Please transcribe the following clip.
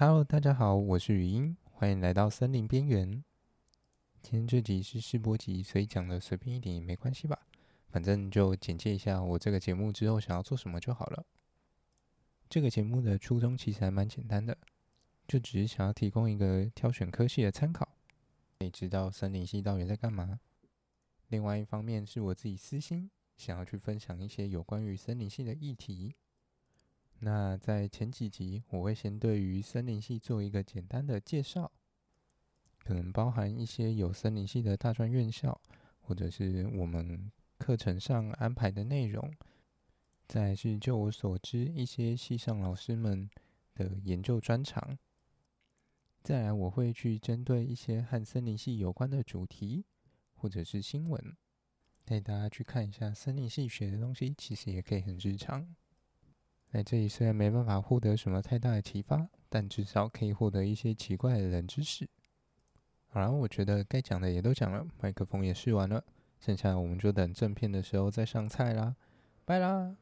Hello，大家好，我是语音，欢迎来到森林边缘。今天这集是试播集，所以讲的随便一点也没关系吧，反正就简介一下我这个节目之后想要做什么就好了。这个节目的初衷其实还蛮简单的，就只是想要提供一个挑选科系的参考，可以知道森林系到底在干嘛。另外一方面是我自己私心，想要去分享一些有关于森林系的议题。那在前几集，我会先对于森林系做一个简单的介绍，可能包含一些有森林系的大专院校，或者是我们课程上安排的内容。再是就我所知，一些系上老师们的研究专长。再来，我会去针对一些和森林系有关的主题，或者是新闻，带大家去看一下森林系学的东西，其实也可以很日常。在这里虽然没办法获得什么太大的启发，但至少可以获得一些奇怪的人知识。好了，我觉得该讲的也都讲了，麦克风也试完了，剩下我们就等正片的时候再上菜啦，拜啦。